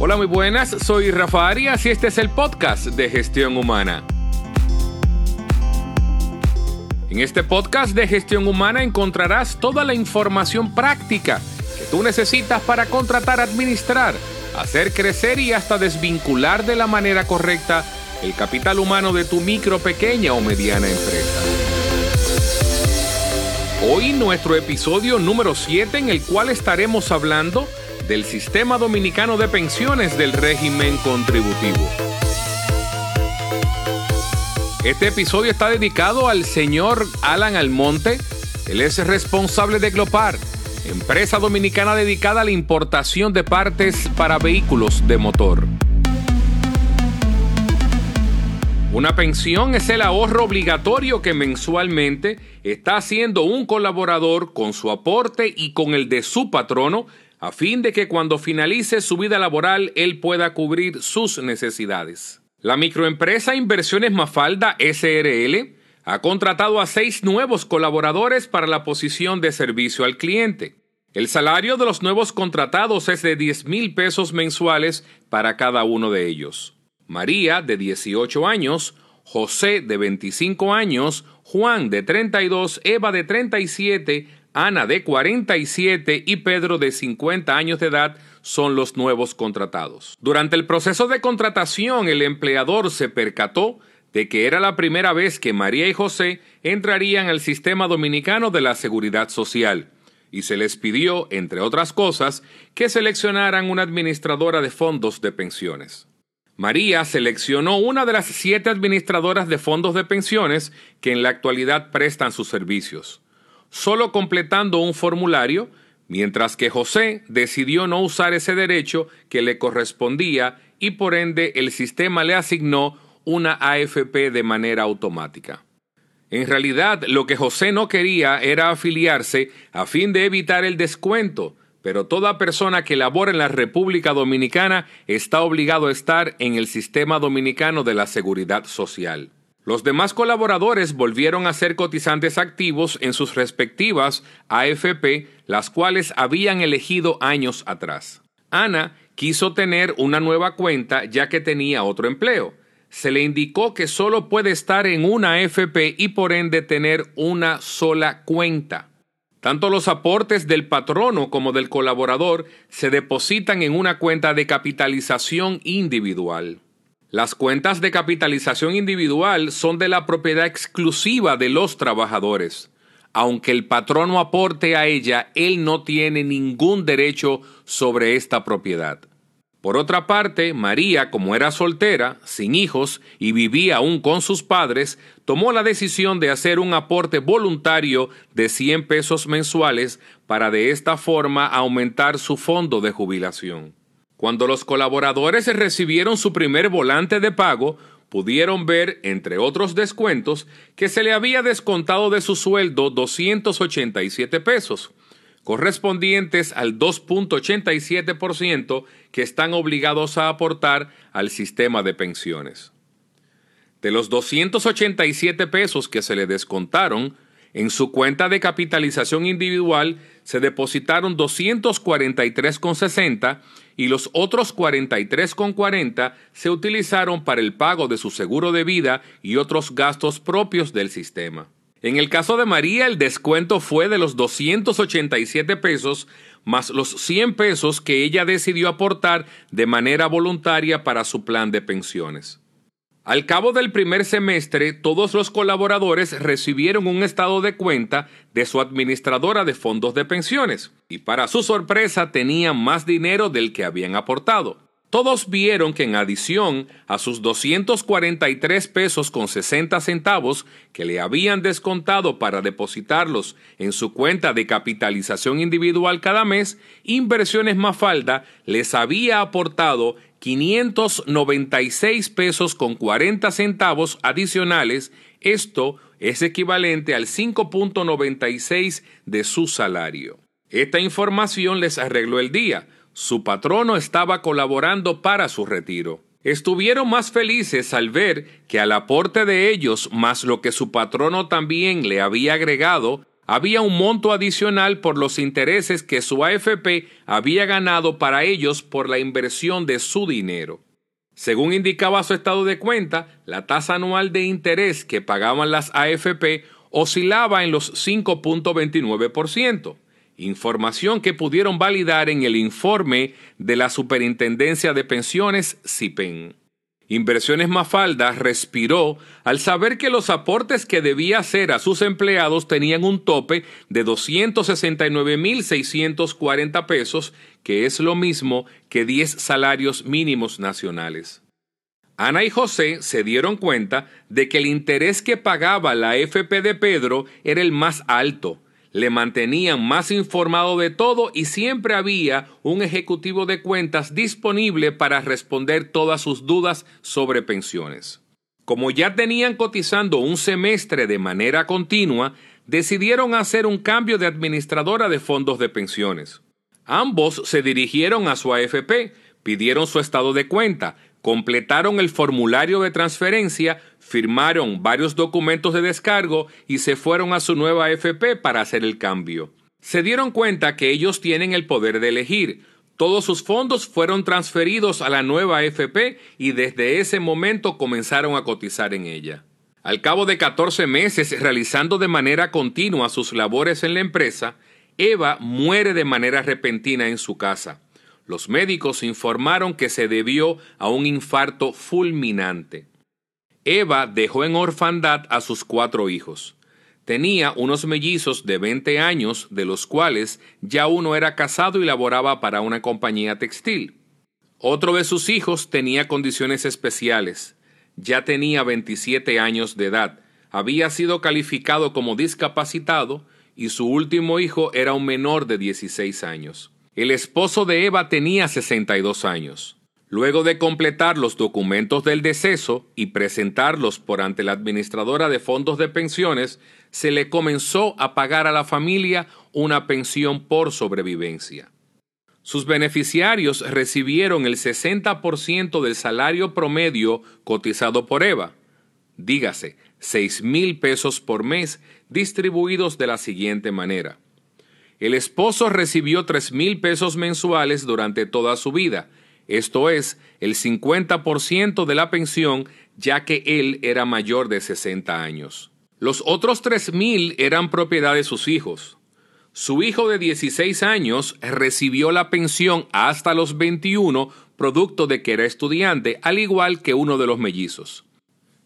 Hola, muy buenas, soy Rafa Arias y este es el podcast de Gestión Humana. En este podcast de Gestión Humana encontrarás toda la información práctica que tú necesitas para contratar, administrar, hacer crecer y hasta desvincular de la manera correcta el capital humano de tu micro, pequeña o mediana empresa. Hoy nuestro episodio número 7 en el cual estaremos hablando del Sistema Dominicano de Pensiones del régimen contributivo. Este episodio está dedicado al señor Alan Almonte. Él es responsable de Glopar, empresa dominicana dedicada a la importación de partes para vehículos de motor. Una pensión es el ahorro obligatorio que mensualmente está haciendo un colaborador con su aporte y con el de su patrono a fin de que cuando finalice su vida laboral él pueda cubrir sus necesidades. La microempresa Inversiones Mafalda SRL ha contratado a seis nuevos colaboradores para la posición de servicio al cliente. El salario de los nuevos contratados es de 10 mil pesos mensuales para cada uno de ellos. María, de 18 años, José, de 25 años, Juan, de 32, Eva, de 37, Ana de 47 y Pedro de 50 años de edad son los nuevos contratados. Durante el proceso de contratación, el empleador se percató de que era la primera vez que María y José entrarían al sistema dominicano de la seguridad social y se les pidió, entre otras cosas, que seleccionaran una administradora de fondos de pensiones. María seleccionó una de las siete administradoras de fondos de pensiones que en la actualidad prestan sus servicios solo completando un formulario, mientras que José decidió no usar ese derecho que le correspondía y por ende el sistema le asignó una AFP de manera automática. En realidad, lo que José no quería era afiliarse a fin de evitar el descuento, pero toda persona que labora en la República Dominicana está obligado a estar en el sistema dominicano de la seguridad social. Los demás colaboradores volvieron a ser cotizantes activos en sus respectivas AFP, las cuales habían elegido años atrás. Ana quiso tener una nueva cuenta ya que tenía otro empleo. Se le indicó que solo puede estar en una AFP y por ende tener una sola cuenta. Tanto los aportes del patrono como del colaborador se depositan en una cuenta de capitalización individual. Las cuentas de capitalización individual son de la propiedad exclusiva de los trabajadores. Aunque el patrono aporte a ella, él no tiene ningún derecho sobre esta propiedad. Por otra parte, María, como era soltera, sin hijos y vivía aún con sus padres, tomó la decisión de hacer un aporte voluntario de 100 pesos mensuales para de esta forma aumentar su fondo de jubilación. Cuando los colaboradores recibieron su primer volante de pago, pudieron ver, entre otros descuentos, que se le había descontado de su sueldo 287 pesos, correspondientes al 2.87% que están obligados a aportar al sistema de pensiones. De los 287 pesos que se le descontaron, en su cuenta de capitalización individual se depositaron 243,60 y los otros 43,40 se utilizaron para el pago de su seguro de vida y otros gastos propios del sistema. En el caso de María, el descuento fue de los 287 pesos más los 100 pesos que ella decidió aportar de manera voluntaria para su plan de pensiones. Al cabo del primer semestre, todos los colaboradores recibieron un estado de cuenta de su administradora de fondos de pensiones y para su sorpresa tenían más dinero del que habían aportado. Todos vieron que en adición a sus 243 pesos con 60 centavos que le habían descontado para depositarlos en su cuenta de capitalización individual cada mes, Inversiones Mafalda les había aportado 596 pesos con 40 centavos adicionales. Esto es equivalente al 5.96 de su salario. Esta información les arregló el día. Su patrono estaba colaborando para su retiro. Estuvieron más felices al ver que al aporte de ellos, más lo que su patrono también le había agregado, había un monto adicional por los intereses que su AFP había ganado para ellos por la inversión de su dinero. Según indicaba su estado de cuenta, la tasa anual de interés que pagaban las AFP oscilaba en los 5.29%, información que pudieron validar en el informe de la Superintendencia de Pensiones CIPEN. Inversiones Mafalda respiró al saber que los aportes que debía hacer a sus empleados tenían un tope de 269.640 pesos, que es lo mismo que 10 salarios mínimos nacionales. Ana y José se dieron cuenta de que el interés que pagaba la FP de Pedro era el más alto, le mantenían más informado de todo y siempre había un ejecutivo de cuentas disponible para responder todas sus dudas sobre pensiones. Como ya tenían cotizando un semestre de manera continua, decidieron hacer un cambio de administradora de fondos de pensiones. Ambos se dirigieron a su AFP, pidieron su estado de cuenta, completaron el formulario de transferencia, firmaron varios documentos de descargo y se fueron a su nueva AFP para hacer el cambio. Se dieron cuenta que ellos tienen el poder de elegir. Todos sus fondos fueron transferidos a la nueva AFP y desde ese momento comenzaron a cotizar en ella. Al cabo de 14 meses realizando de manera continua sus labores en la empresa, Eva muere de manera repentina en su casa. Los médicos informaron que se debió a un infarto fulminante. Eva dejó en orfandad a sus cuatro hijos. Tenía unos mellizos de 20 años, de los cuales ya uno era casado y laboraba para una compañía textil. Otro de sus hijos tenía condiciones especiales. Ya tenía 27 años de edad, había sido calificado como discapacitado y su último hijo era un menor de 16 años. El esposo de Eva tenía 62 años. Luego de completar los documentos del deceso y presentarlos por ante la administradora de fondos de pensiones, se le comenzó a pagar a la familia una pensión por sobrevivencia. Sus beneficiarios recibieron el 60% del salario promedio cotizado por Eva, dígase, 6 mil pesos por mes, distribuidos de la siguiente manera. El esposo recibió tres mil pesos mensuales durante toda su vida, esto es, el 50% de la pensión, ya que él era mayor de 60 años. Los otros tres mil eran propiedad de sus hijos. Su hijo de 16 años recibió la pensión hasta los 21, producto de que era estudiante, al igual que uno de los mellizos.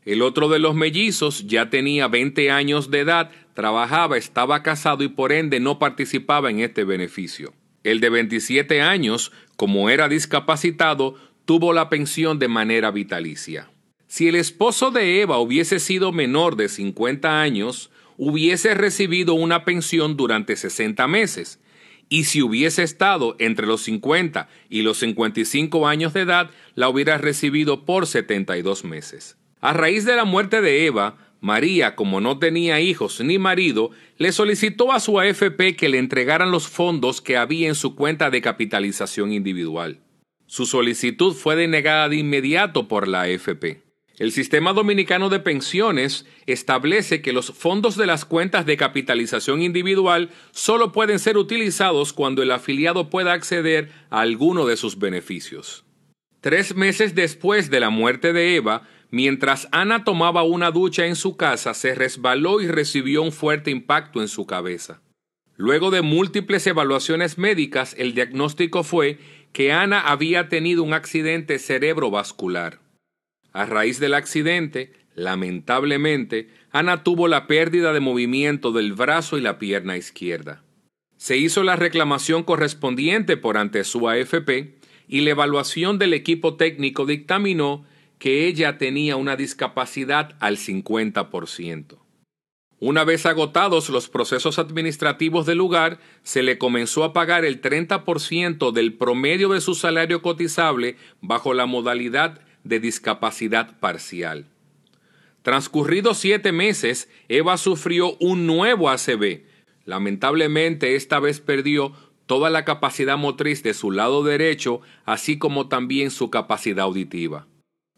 El otro de los mellizos ya tenía 20 años de edad, trabajaba, estaba casado y por ende no participaba en este beneficio. El de 27 años, como era discapacitado, tuvo la pensión de manera vitalicia. Si el esposo de Eva hubiese sido menor de 50 años, hubiese recibido una pensión durante 60 meses, y si hubiese estado entre los 50 y los 55 años de edad, la hubiera recibido por 72 meses. A raíz de la muerte de Eva, María, como no tenía hijos ni marido, le solicitó a su AFP que le entregaran los fondos que había en su cuenta de capitalización individual. Su solicitud fue denegada de inmediato por la AFP. El sistema dominicano de pensiones establece que los fondos de las cuentas de capitalización individual solo pueden ser utilizados cuando el afiliado pueda acceder a alguno de sus beneficios. Tres meses después de la muerte de Eva, Mientras Ana tomaba una ducha en su casa, se resbaló y recibió un fuerte impacto en su cabeza. Luego de múltiples evaluaciones médicas, el diagnóstico fue que Ana había tenido un accidente cerebrovascular. A raíz del accidente, lamentablemente, Ana tuvo la pérdida de movimiento del brazo y la pierna izquierda. Se hizo la reclamación correspondiente por ante su AFP y la evaluación del equipo técnico dictaminó que ella tenía una discapacidad al 50%. Una vez agotados los procesos administrativos del lugar, se le comenzó a pagar el 30% del promedio de su salario cotizable bajo la modalidad de discapacidad parcial. Transcurridos siete meses, Eva sufrió un nuevo ACV. Lamentablemente, esta vez perdió toda la capacidad motriz de su lado derecho, así como también su capacidad auditiva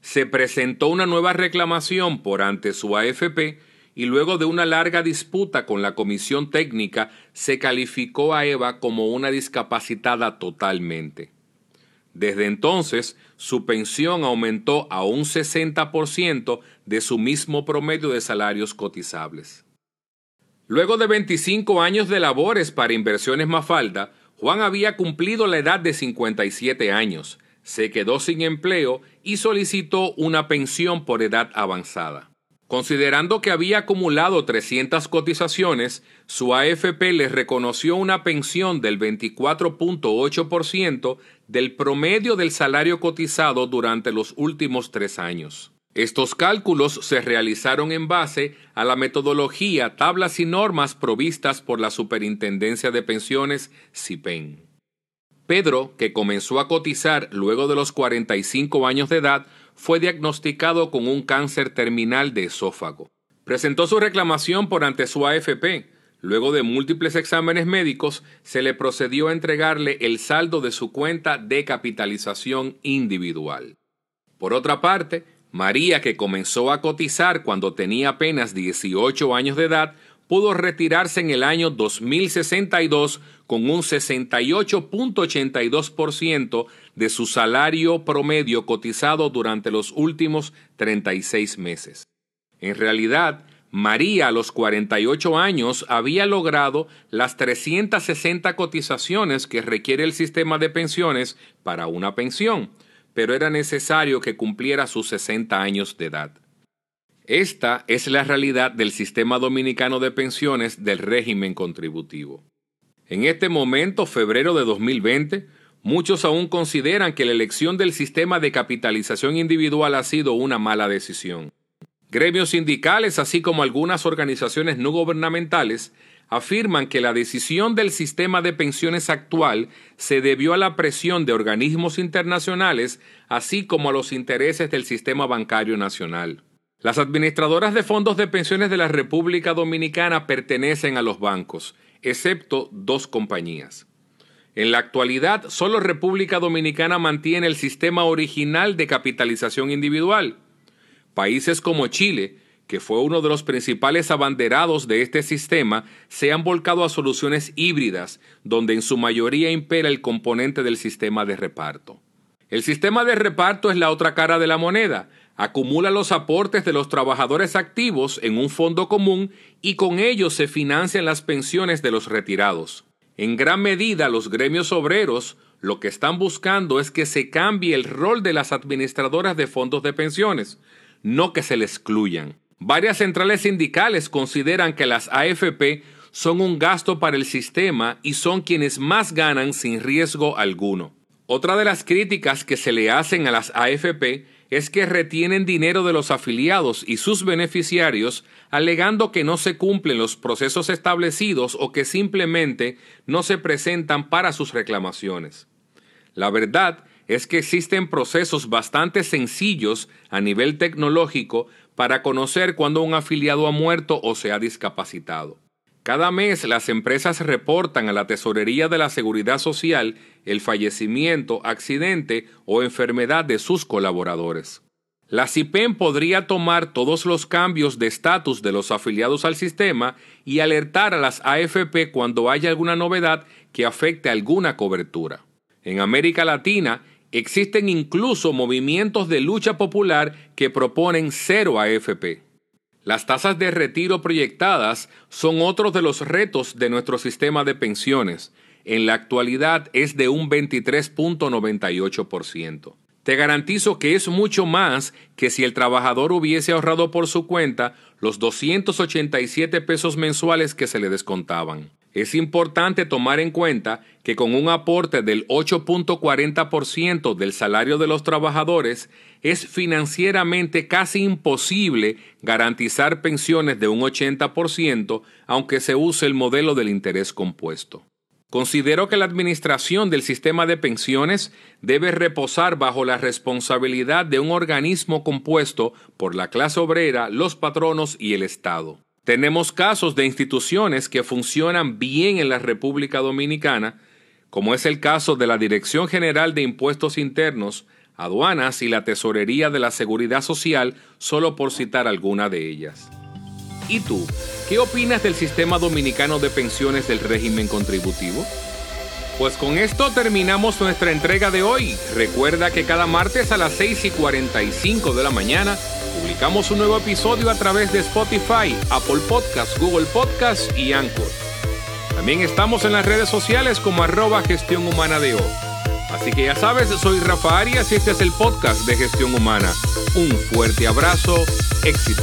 se presentó una nueva reclamación por ante su AFP y luego de una larga disputa con la comisión técnica se calificó a Eva como una discapacitada totalmente. Desde entonces, su pensión aumentó a un 60% de su mismo promedio de salarios cotizables. Luego de 25 años de labores para Inversiones Mafalda, Juan había cumplido la edad de 57 años, se quedó sin empleo y solicitó una pensión por edad avanzada. Considerando que había acumulado 300 cotizaciones, su AFP le reconoció una pensión del 24.8% del promedio del salario cotizado durante los últimos tres años. Estos cálculos se realizaron en base a la metodología, tablas y normas provistas por la Superintendencia de Pensiones, CIPEN. Pedro, que comenzó a cotizar luego de los 45 años de edad, fue diagnosticado con un cáncer terminal de esófago. Presentó su reclamación por ante su AFP. Luego de múltiples exámenes médicos, se le procedió a entregarle el saldo de su cuenta de capitalización individual. Por otra parte, María, que comenzó a cotizar cuando tenía apenas 18 años de edad, pudo retirarse en el año 2062 con un 68.82% de su salario promedio cotizado durante los últimos 36 meses. En realidad, María a los 48 años había logrado las 360 cotizaciones que requiere el sistema de pensiones para una pensión, pero era necesario que cumpliera sus 60 años de edad. Esta es la realidad del sistema dominicano de pensiones del régimen contributivo. En este momento, febrero de 2020, muchos aún consideran que la elección del sistema de capitalización individual ha sido una mala decisión. Gremios sindicales, así como algunas organizaciones no gubernamentales, afirman que la decisión del sistema de pensiones actual se debió a la presión de organismos internacionales, así como a los intereses del sistema bancario nacional. Las administradoras de fondos de pensiones de la República Dominicana pertenecen a los bancos, excepto dos compañías. En la actualidad, solo República Dominicana mantiene el sistema original de capitalización individual. Países como Chile, que fue uno de los principales abanderados de este sistema, se han volcado a soluciones híbridas, donde en su mayoría impera el componente del sistema de reparto. El sistema de reparto es la otra cara de la moneda. Acumula los aportes de los trabajadores activos en un fondo común y con ellos se financian las pensiones de los retirados. En gran medida los gremios obreros lo que están buscando es que se cambie el rol de las administradoras de fondos de pensiones, no que se le excluyan. Varias centrales sindicales consideran que las AFP son un gasto para el sistema y son quienes más ganan sin riesgo alguno. Otra de las críticas que se le hacen a las AFP es que retienen dinero de los afiliados y sus beneficiarios alegando que no se cumplen los procesos establecidos o que simplemente no se presentan para sus reclamaciones. La verdad es que existen procesos bastante sencillos a nivel tecnológico para conocer cuando un afiliado ha muerto o se ha discapacitado. Cada mes las empresas reportan a la Tesorería de la Seguridad Social el fallecimiento, accidente o enfermedad de sus colaboradores. La CIPEN podría tomar todos los cambios de estatus de los afiliados al sistema y alertar a las AFP cuando haya alguna novedad que afecte alguna cobertura. En América Latina, Existen incluso movimientos de lucha popular que proponen cero AFP. Las tasas de retiro proyectadas son otro de los retos de nuestro sistema de pensiones. En la actualidad es de un 23.98%. Te garantizo que es mucho más que si el trabajador hubiese ahorrado por su cuenta los 287 pesos mensuales que se le descontaban. Es importante tomar en cuenta que con un aporte del 8.40% del salario de los trabajadores es financieramente casi imposible garantizar pensiones de un 80% aunque se use el modelo del interés compuesto. Considero que la administración del sistema de pensiones debe reposar bajo la responsabilidad de un organismo compuesto por la clase obrera, los patronos y el Estado. Tenemos casos de instituciones que funcionan bien en la República Dominicana, como es el caso de la Dirección General de Impuestos Internos, Aduanas y la Tesorería de la Seguridad Social, solo por citar alguna de ellas. ¿Y tú? ¿Qué opinas del sistema dominicano de pensiones del régimen contributivo? Pues con esto terminamos nuestra entrega de hoy. Recuerda que cada martes a las 6 y 45 de la mañana publicamos un nuevo episodio a través de Spotify, Apple Podcasts, Google Podcasts y Anchor. También estamos en las redes sociales como arroba gestión humana de O. Así que ya sabes, soy Rafa Arias y este es el podcast de Gestión Humana. Un fuerte abrazo, éxito.